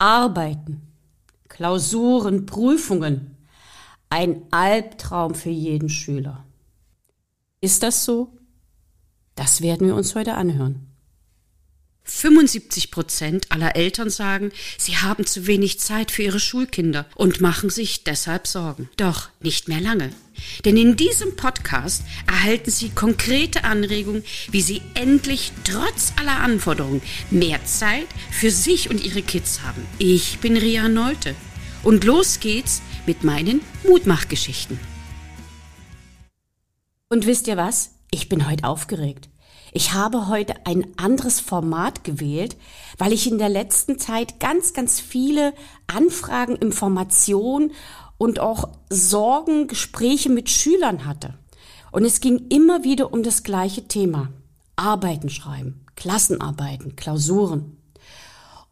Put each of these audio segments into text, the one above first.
Arbeiten, Klausuren, Prüfungen. Ein Albtraum für jeden Schüler. Ist das so? Das werden wir uns heute anhören. 75 Prozent aller Eltern sagen, sie haben zu wenig Zeit für ihre Schulkinder und machen sich deshalb Sorgen. Doch nicht mehr lange. Denn in diesem Podcast erhalten Sie konkrete Anregungen, wie Sie endlich trotz aller Anforderungen mehr Zeit für sich und Ihre Kids haben. Ich bin Ria Neute und los geht's mit meinen Mutmachgeschichten. Und wisst ihr was? Ich bin heute aufgeregt. Ich habe heute ein anderes Format gewählt, weil ich in der letzten Zeit ganz, ganz viele Anfragen, Informationen und auch Sorgen, Gespräche mit Schülern hatte. Und es ging immer wieder um das gleiche Thema. Arbeiten schreiben, Klassenarbeiten, Klausuren.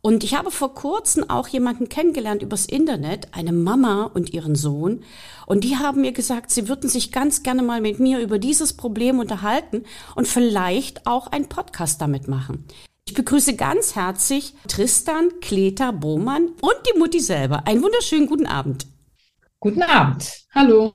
Und ich habe vor kurzem auch jemanden kennengelernt übers Internet, eine Mama und ihren Sohn. Und die haben mir gesagt, sie würden sich ganz gerne mal mit mir über dieses Problem unterhalten und vielleicht auch einen Podcast damit machen. Ich begrüße ganz herzlich Tristan Kleter Bohmann und die Mutti selber. Einen wunderschönen guten Abend. Guten Abend. Hallo.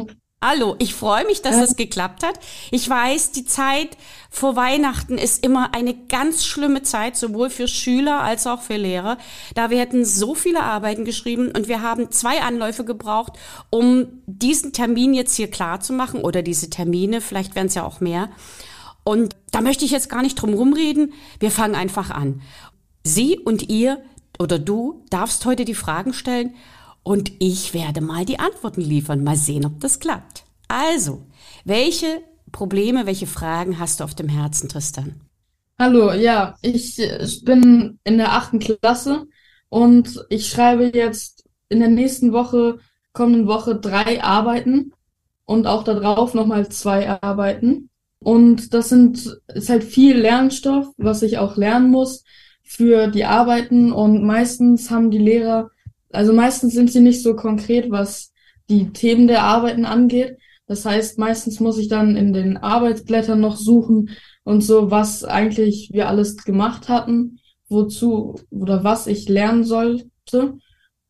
Hallo, ich freue mich, dass es geklappt hat. Ich weiß, die Zeit vor Weihnachten ist immer eine ganz schlimme Zeit, sowohl für Schüler als auch für Lehrer. Da wir hätten so viele Arbeiten geschrieben und wir haben zwei Anläufe gebraucht, um diesen Termin jetzt hier klar zu machen oder diese Termine, vielleicht werden es ja auch mehr. Und da möchte ich jetzt gar nicht drum rumreden. Wir fangen einfach an. Sie und ihr oder du darfst heute die Fragen stellen und ich werde mal die Antworten liefern. Mal sehen, ob das klappt. Also, welche Probleme, welche Fragen hast du auf dem Herzen, Tristan? Hallo, ja, ich, ich bin in der achten Klasse und ich schreibe jetzt in der nächsten Woche, kommenden Woche drei Arbeiten und auch darauf nochmal zwei Arbeiten. Und das sind, ist halt viel Lernstoff, was ich auch lernen muss für die Arbeiten und meistens haben die Lehrer also meistens sind sie nicht so konkret, was die Themen der Arbeiten angeht. Das heißt, meistens muss ich dann in den Arbeitsblättern noch suchen und so, was eigentlich wir alles gemacht hatten, wozu oder was ich lernen sollte.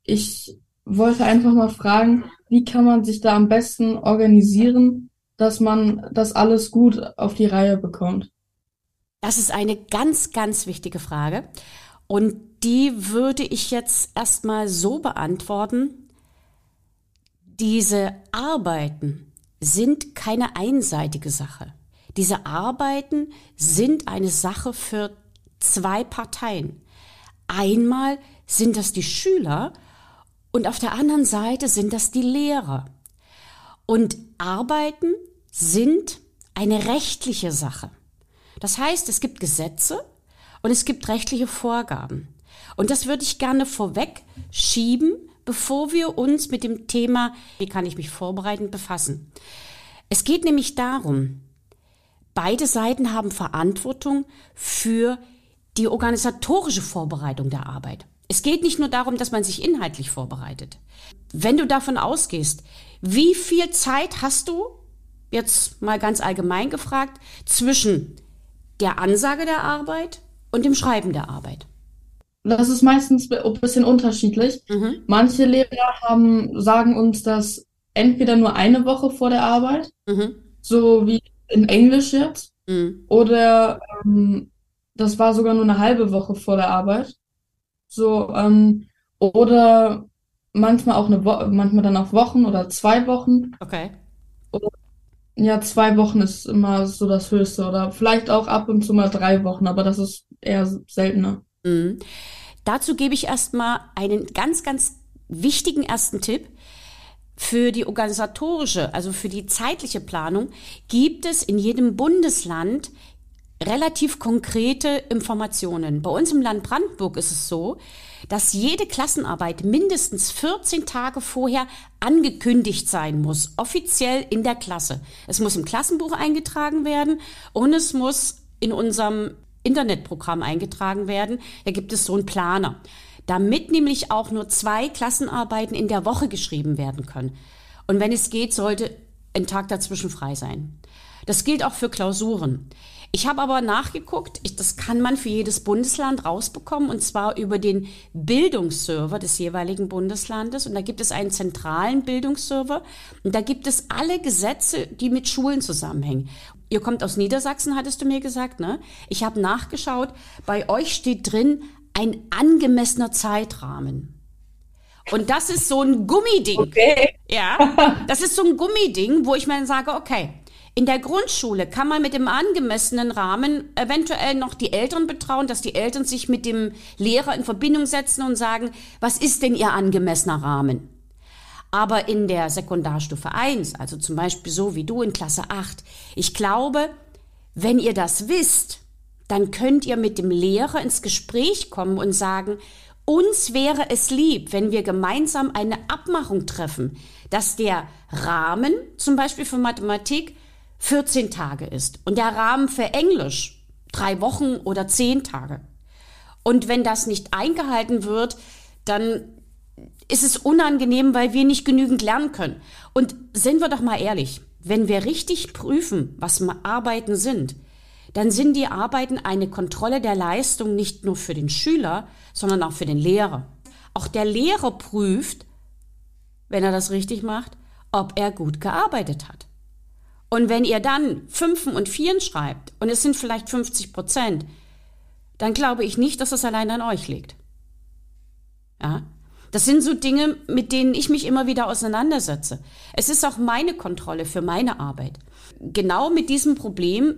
Ich wollte einfach mal fragen, wie kann man sich da am besten organisieren, dass man das alles gut auf die Reihe bekommt? Das ist eine ganz, ganz wichtige Frage. Und die würde ich jetzt erstmal so beantworten. Diese Arbeiten sind keine einseitige Sache. Diese Arbeiten sind eine Sache für zwei Parteien. Einmal sind das die Schüler und auf der anderen Seite sind das die Lehrer. Und Arbeiten sind eine rechtliche Sache. Das heißt, es gibt Gesetze und es gibt rechtliche Vorgaben. Und das würde ich gerne vorweg schieben, bevor wir uns mit dem Thema, wie kann ich mich vorbereiten, befassen. Es geht nämlich darum, beide Seiten haben Verantwortung für die organisatorische Vorbereitung der Arbeit. Es geht nicht nur darum, dass man sich inhaltlich vorbereitet. Wenn du davon ausgehst, wie viel Zeit hast du, jetzt mal ganz allgemein gefragt, zwischen der Ansage der Arbeit und dem Schreiben der Arbeit? Das ist meistens ein bisschen unterschiedlich. Mhm. Manche Lehrer haben, sagen uns das entweder nur eine Woche vor der Arbeit, mhm. so wie in Englisch jetzt, mhm. oder ähm, das war sogar nur eine halbe Woche vor der Arbeit. So, ähm, oder manchmal auch eine Woche, manchmal dann auch Wochen oder zwei Wochen. Okay. Oder ja, zwei Wochen ist immer so das Höchste oder vielleicht auch ab und zu mal drei Wochen, aber das ist eher seltener. Mhm. Dazu gebe ich erstmal einen ganz, ganz wichtigen ersten Tipp. Für die organisatorische, also für die zeitliche Planung, gibt es in jedem Bundesland relativ konkrete Informationen. Bei uns im Land Brandenburg ist es so, dass jede Klassenarbeit mindestens 14 Tage vorher angekündigt sein muss, offiziell in der Klasse. Es muss im Klassenbuch eingetragen werden und es muss in unserem Internetprogramm eingetragen werden. Da gibt es so einen Planer, damit nämlich auch nur zwei Klassenarbeiten in der Woche geschrieben werden können. Und wenn es geht, sollte ein Tag dazwischen frei sein. Das gilt auch für Klausuren. Ich habe aber nachgeguckt, ich, das kann man für jedes Bundesland rausbekommen und zwar über den Bildungsserver des jeweiligen Bundeslandes. Und da gibt es einen zentralen Bildungsserver und da gibt es alle Gesetze, die mit Schulen zusammenhängen. Ihr kommt aus Niedersachsen, hattest du mir gesagt, ne? Ich habe nachgeschaut, bei euch steht drin ein angemessener Zeitrahmen. Und das ist so ein Gummiding. Okay. Ja, das ist so ein Gummiding, wo ich mir dann sage, okay, in der Grundschule kann man mit dem angemessenen Rahmen eventuell noch die Eltern betrauen, dass die Eltern sich mit dem Lehrer in Verbindung setzen und sagen, was ist denn ihr angemessener Rahmen? Aber in der Sekundarstufe 1, also zum Beispiel so wie du in Klasse 8, ich glaube, wenn ihr das wisst, dann könnt ihr mit dem Lehrer ins Gespräch kommen und sagen, uns wäre es lieb, wenn wir gemeinsam eine Abmachung treffen, dass der Rahmen, zum Beispiel für Mathematik, 14 Tage ist und der Rahmen für Englisch drei Wochen oder zehn Tage. Und wenn das nicht eingehalten wird, dann ist es unangenehm, weil wir nicht genügend lernen können. Und sind wir doch mal ehrlich, wenn wir richtig prüfen, was Arbeiten sind, dann sind die Arbeiten eine Kontrolle der Leistung nicht nur für den Schüler, sondern auch für den Lehrer. Auch der Lehrer prüft, wenn er das richtig macht, ob er gut gearbeitet hat. Und wenn ihr dann Fünfen und Vieren schreibt und es sind vielleicht 50 Prozent, dann glaube ich nicht, dass es allein an euch liegt. Ja? Das sind so Dinge, mit denen ich mich immer wieder auseinandersetze. Es ist auch meine Kontrolle für meine Arbeit. Genau mit diesem Problem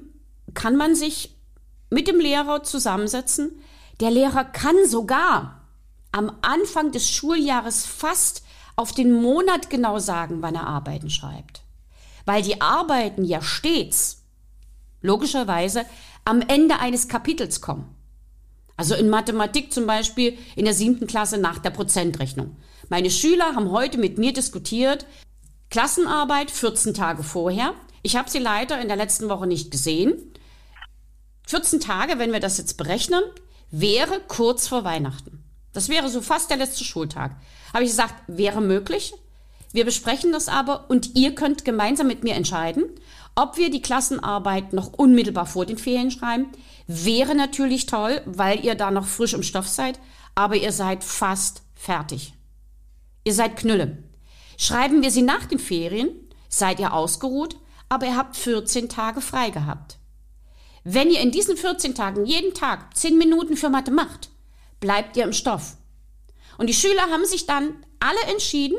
kann man sich mit dem Lehrer zusammensetzen. Der Lehrer kann sogar am Anfang des Schuljahres fast auf den Monat genau sagen, wann er Arbeiten schreibt weil die Arbeiten ja stets, logischerweise, am Ende eines Kapitels kommen. Also in Mathematik zum Beispiel in der siebten Klasse nach der Prozentrechnung. Meine Schüler haben heute mit mir diskutiert, Klassenarbeit 14 Tage vorher. Ich habe sie leider in der letzten Woche nicht gesehen. 14 Tage, wenn wir das jetzt berechnen, wäre kurz vor Weihnachten. Das wäre so fast der letzte Schultag. Habe ich gesagt, wäre möglich, wir besprechen das aber und ihr könnt gemeinsam mit mir entscheiden, ob wir die Klassenarbeit noch unmittelbar vor den Ferien schreiben. Wäre natürlich toll, weil ihr da noch frisch im Stoff seid, aber ihr seid fast fertig. Ihr seid Knülle. Schreiben wir sie nach den Ferien, seid ihr ausgeruht, aber ihr habt 14 Tage frei gehabt. Wenn ihr in diesen 14 Tagen jeden Tag 10 Minuten für Mathe macht, bleibt ihr im Stoff. Und die Schüler haben sich dann alle entschieden,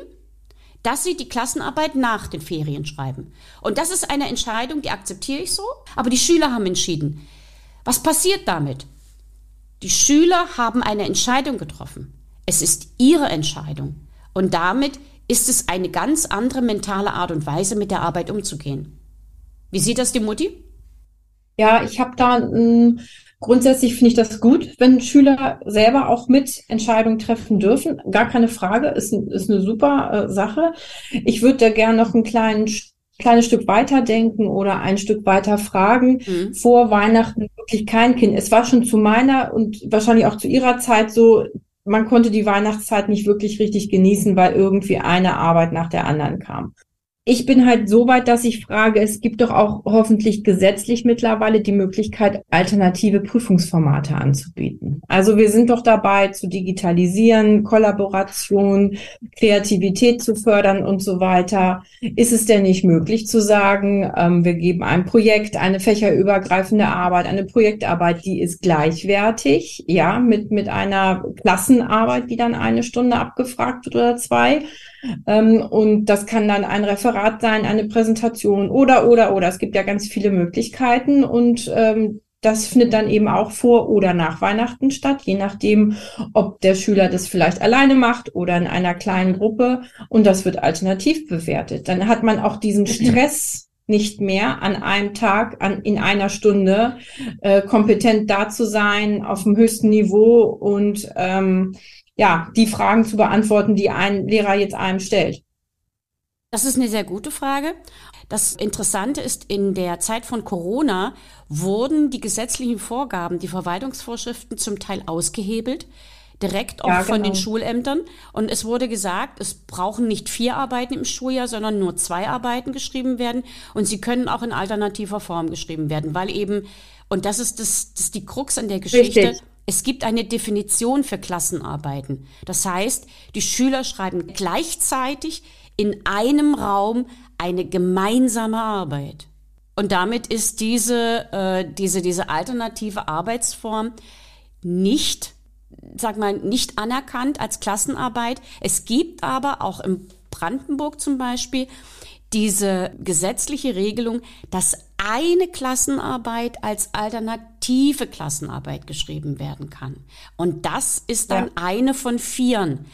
dass sie die Klassenarbeit nach den Ferien schreiben. Und das ist eine Entscheidung, die akzeptiere ich so, aber die Schüler haben entschieden. Was passiert damit? Die Schüler haben eine Entscheidung getroffen. Es ist ihre Entscheidung. Und damit ist es eine ganz andere mentale Art und Weise, mit der Arbeit umzugehen. Wie sieht das die Mutti? Ja, ich habe da ein Grundsätzlich finde ich das gut, wenn Schüler selber auch mit Entscheidungen treffen dürfen. Gar keine Frage, ist, ist eine super äh, Sache. Ich würde da gerne noch ein kleinen, kleines Stück weiter denken oder ein Stück weiter fragen. Mhm. Vor Weihnachten wirklich kein Kind. Es war schon zu meiner und wahrscheinlich auch zu ihrer Zeit so, man konnte die Weihnachtszeit nicht wirklich richtig genießen, weil irgendwie eine Arbeit nach der anderen kam ich bin halt so weit, dass ich frage, es gibt doch auch hoffentlich gesetzlich mittlerweile die Möglichkeit, alternative Prüfungsformate anzubieten. Also wir sind doch dabei zu digitalisieren, Kollaboration, Kreativität zu fördern und so weiter. Ist es denn nicht möglich zu sagen, ähm, wir geben ein Projekt, eine fächerübergreifende Arbeit, eine Projektarbeit, die ist gleichwertig, ja, mit, mit einer Klassenarbeit, die dann eine Stunde abgefragt wird oder zwei und das kann dann ein Referat sein, eine Präsentation oder, oder, oder. Es gibt ja ganz viele Möglichkeiten und ähm, das findet dann eben auch vor oder nach Weihnachten statt, je nachdem, ob der Schüler das vielleicht alleine macht oder in einer kleinen Gruppe und das wird alternativ bewertet. Dann hat man auch diesen Stress nicht mehr an einem Tag, an, in einer Stunde äh, kompetent da zu sein, auf dem höchsten Niveau und ähm, ja, die Fragen zu beantworten, die ein Lehrer jetzt einem stellt? Das ist eine sehr gute Frage. Das Interessante ist, in der Zeit von Corona wurden die gesetzlichen Vorgaben, die Verwaltungsvorschriften zum Teil ausgehebelt. direkt auch ja, von den genau. Schulämtern. Und es wurde gesagt, es brauchen nicht vier Arbeiten im Schuljahr, sondern nur zwei Arbeiten geschrieben werden. Und sie können auch in alternativer Form geschrieben werden, weil eben, und das ist das, das ist die Krux an der Geschichte. Richtig. Es gibt eine Definition für Klassenarbeiten. Das heißt, die Schüler schreiben gleichzeitig in einem Raum eine gemeinsame Arbeit. Und damit ist diese, äh, diese, diese alternative Arbeitsform nicht sag mal, nicht anerkannt als Klassenarbeit. Es gibt aber auch in Brandenburg zum Beispiel diese gesetzliche Regelung, dass eine Klassenarbeit als alternative Klassenarbeit geschrieben werden kann. Und das ist dann ja. eine von vieren.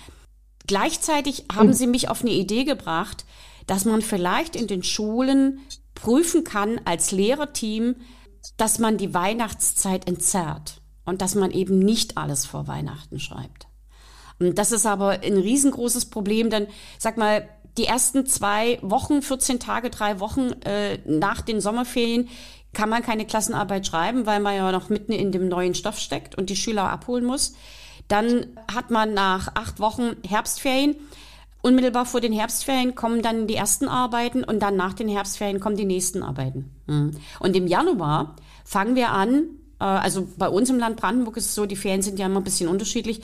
Gleichzeitig haben hm. sie mich auf eine Idee gebracht, dass man vielleicht in den Schulen prüfen kann als Lehrerteam, dass man die Weihnachtszeit entzerrt und dass man eben nicht alles vor Weihnachten schreibt. Und das ist aber ein riesengroßes Problem, denn sag mal, die ersten zwei Wochen, 14 Tage, drei Wochen äh, nach den Sommerferien kann man keine Klassenarbeit schreiben, weil man ja noch mitten in dem neuen Stoff steckt und die Schüler abholen muss. Dann hat man nach acht Wochen Herbstferien. Unmittelbar vor den Herbstferien kommen dann die ersten Arbeiten und dann nach den Herbstferien kommen die nächsten Arbeiten. Mhm. Und im Januar fangen wir an, äh, also bei uns im Land Brandenburg ist es so, die Ferien sind ja immer ein bisschen unterschiedlich.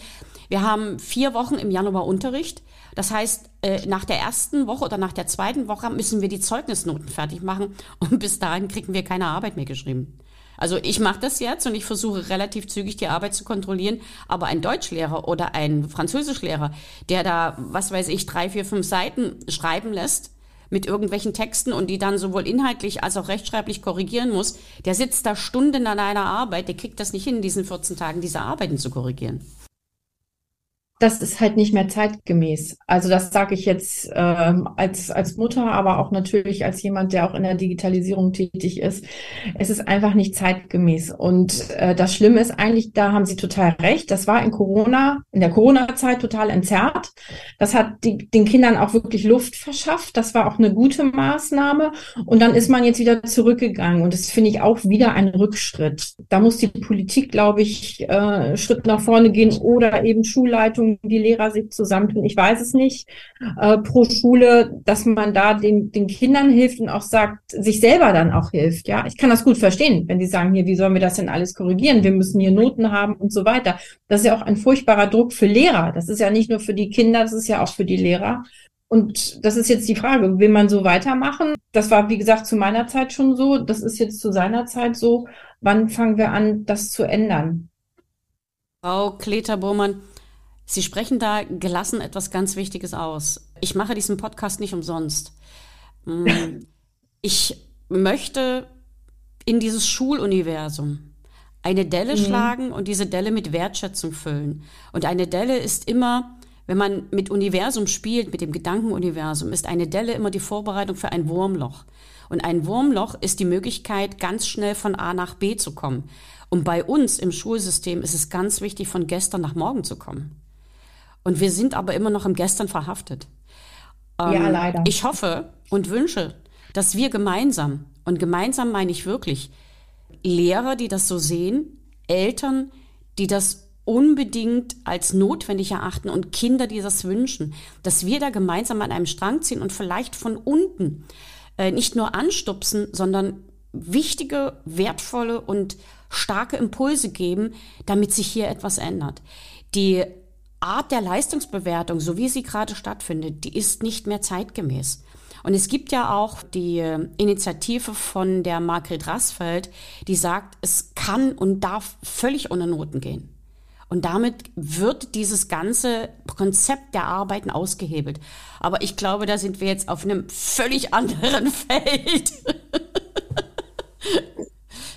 Wir haben vier Wochen im Januar Unterricht. Das heißt, äh, nach der ersten Woche oder nach der zweiten Woche müssen wir die Zeugnisnoten fertig machen und bis dahin kriegen wir keine Arbeit mehr geschrieben. Also ich mache das jetzt und ich versuche relativ zügig die Arbeit zu kontrollieren, aber ein Deutschlehrer oder ein Französischlehrer, der da, was weiß ich, drei, vier, fünf Seiten schreiben lässt, mit irgendwelchen Texten und die dann sowohl inhaltlich als auch rechtschreiblich korrigieren muss, der sitzt da Stunden an einer Arbeit, der kriegt das nicht hin, in diesen 14 Tagen diese Arbeiten zu korrigieren das ist halt nicht mehr zeitgemäß. Also das sage ich jetzt äh, als, als Mutter, aber auch natürlich als jemand, der auch in der Digitalisierung tätig ist. Es ist einfach nicht zeitgemäß. Und äh, das Schlimme ist eigentlich, da haben Sie total recht, das war in Corona, in der Corona-Zeit total entzerrt. Das hat die, den Kindern auch wirklich Luft verschafft. Das war auch eine gute Maßnahme. Und dann ist man jetzt wieder zurückgegangen. Und das finde ich auch wieder ein Rückschritt. Da muss die Politik, glaube ich, äh, Schritt nach vorne gehen oder eben Schulleitung die Lehrer sich zusammentun, ich weiß es nicht, äh, pro Schule, dass man da den, den Kindern hilft und auch sagt, sich selber dann auch hilft. Ja, ich kann das gut verstehen, wenn die sagen, hier, wie sollen wir das denn alles korrigieren? Wir müssen hier Noten haben und so weiter. Das ist ja auch ein furchtbarer Druck für Lehrer. Das ist ja nicht nur für die Kinder, das ist ja auch für die Lehrer. Und das ist jetzt die Frage, will man so weitermachen? Das war, wie gesagt, zu meiner Zeit schon so. Das ist jetzt zu seiner Zeit so. Wann fangen wir an, das zu ändern? Frau Kleter-Burmann, Sie sprechen da gelassen etwas ganz Wichtiges aus. Ich mache diesen Podcast nicht umsonst. Mm, ich möchte in dieses Schuluniversum eine Delle mhm. schlagen und diese Delle mit Wertschätzung füllen. Und eine Delle ist immer, wenn man mit Universum spielt, mit dem Gedankenuniversum, ist eine Delle immer die Vorbereitung für ein Wurmloch. Und ein Wurmloch ist die Möglichkeit, ganz schnell von A nach B zu kommen. Und bei uns im Schulsystem ist es ganz wichtig, von gestern nach morgen zu kommen. Und wir sind aber immer noch im Gestern verhaftet. Ähm, ja, leider. Ich hoffe und wünsche, dass wir gemeinsam, und gemeinsam meine ich wirklich, Lehrer, die das so sehen, Eltern, die das unbedingt als notwendig erachten und Kinder, die das wünschen, dass wir da gemeinsam an einem Strang ziehen und vielleicht von unten äh, nicht nur anstupsen, sondern wichtige, wertvolle und starke Impulse geben, damit sich hier etwas ändert. Die Art der Leistungsbewertung, so wie sie gerade stattfindet, die ist nicht mehr zeitgemäß. Und es gibt ja auch die äh, Initiative von der Margret Rassfeld, die sagt, es kann und darf völlig ohne Noten gehen. Und damit wird dieses ganze Konzept der Arbeiten ausgehebelt. Aber ich glaube, da sind wir jetzt auf einem völlig anderen Feld.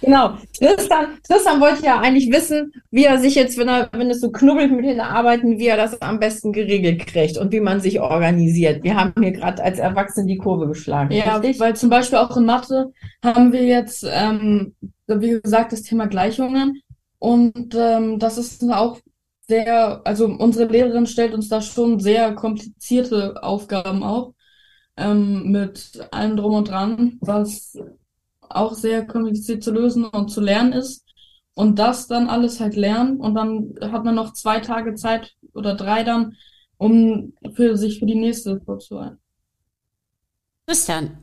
Genau. Tristan, Tristan wollte ja eigentlich wissen, wie er sich jetzt, wenn er, wenn es so knubbelt mit den Arbeiten, wie er das am besten geregelt kriegt und wie man sich organisiert. Wir haben hier gerade als Erwachsene die Kurve geschlagen. Ja, richtig? weil zum Beispiel auch in Mathe haben wir jetzt, ähm, wie gesagt, das Thema Gleichungen. Und ähm, das ist auch sehr, also unsere Lehrerin stellt uns da schon sehr komplizierte Aufgaben auf, ähm, mit allem drum und dran, was auch sehr kompliziert zu lösen und zu lernen ist. und das dann alles halt lernen und dann hat man noch zwei Tage Zeit oder drei dann, um für sich für die nächste vorzubereiten. Christian,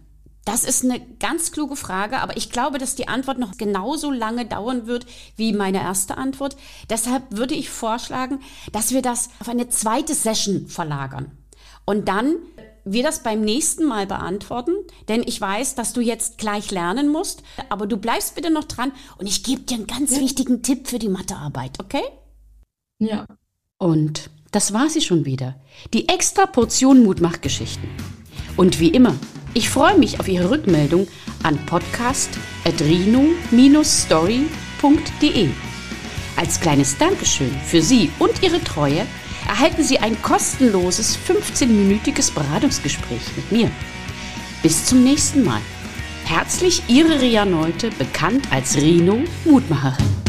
das ist eine ganz kluge Frage, aber ich glaube, dass die Antwort noch genauso lange dauern wird wie meine erste Antwort. Deshalb würde ich vorschlagen, dass wir das auf eine zweite Session verlagern. Und dann wir das beim nächsten Mal beantworten, denn ich weiß, dass du jetzt gleich lernen musst, aber du bleibst bitte noch dran und ich gebe dir einen ganz ja. wichtigen Tipp für die Mathearbeit, okay? Ja. Und das war sie schon wieder. Die extra Portion Mutmachgeschichten. Und wie immer, ich freue mich auf Ihre Rückmeldung an podcast.rino-story.de. Als kleines Dankeschön für Sie und Ihre Treue erhalten Sie ein kostenloses 15-minütiges Beratungsgespräch mit mir. Bis zum nächsten Mal. Herzlich Ihre Ria Neute, bekannt als Rino Mutmacherin.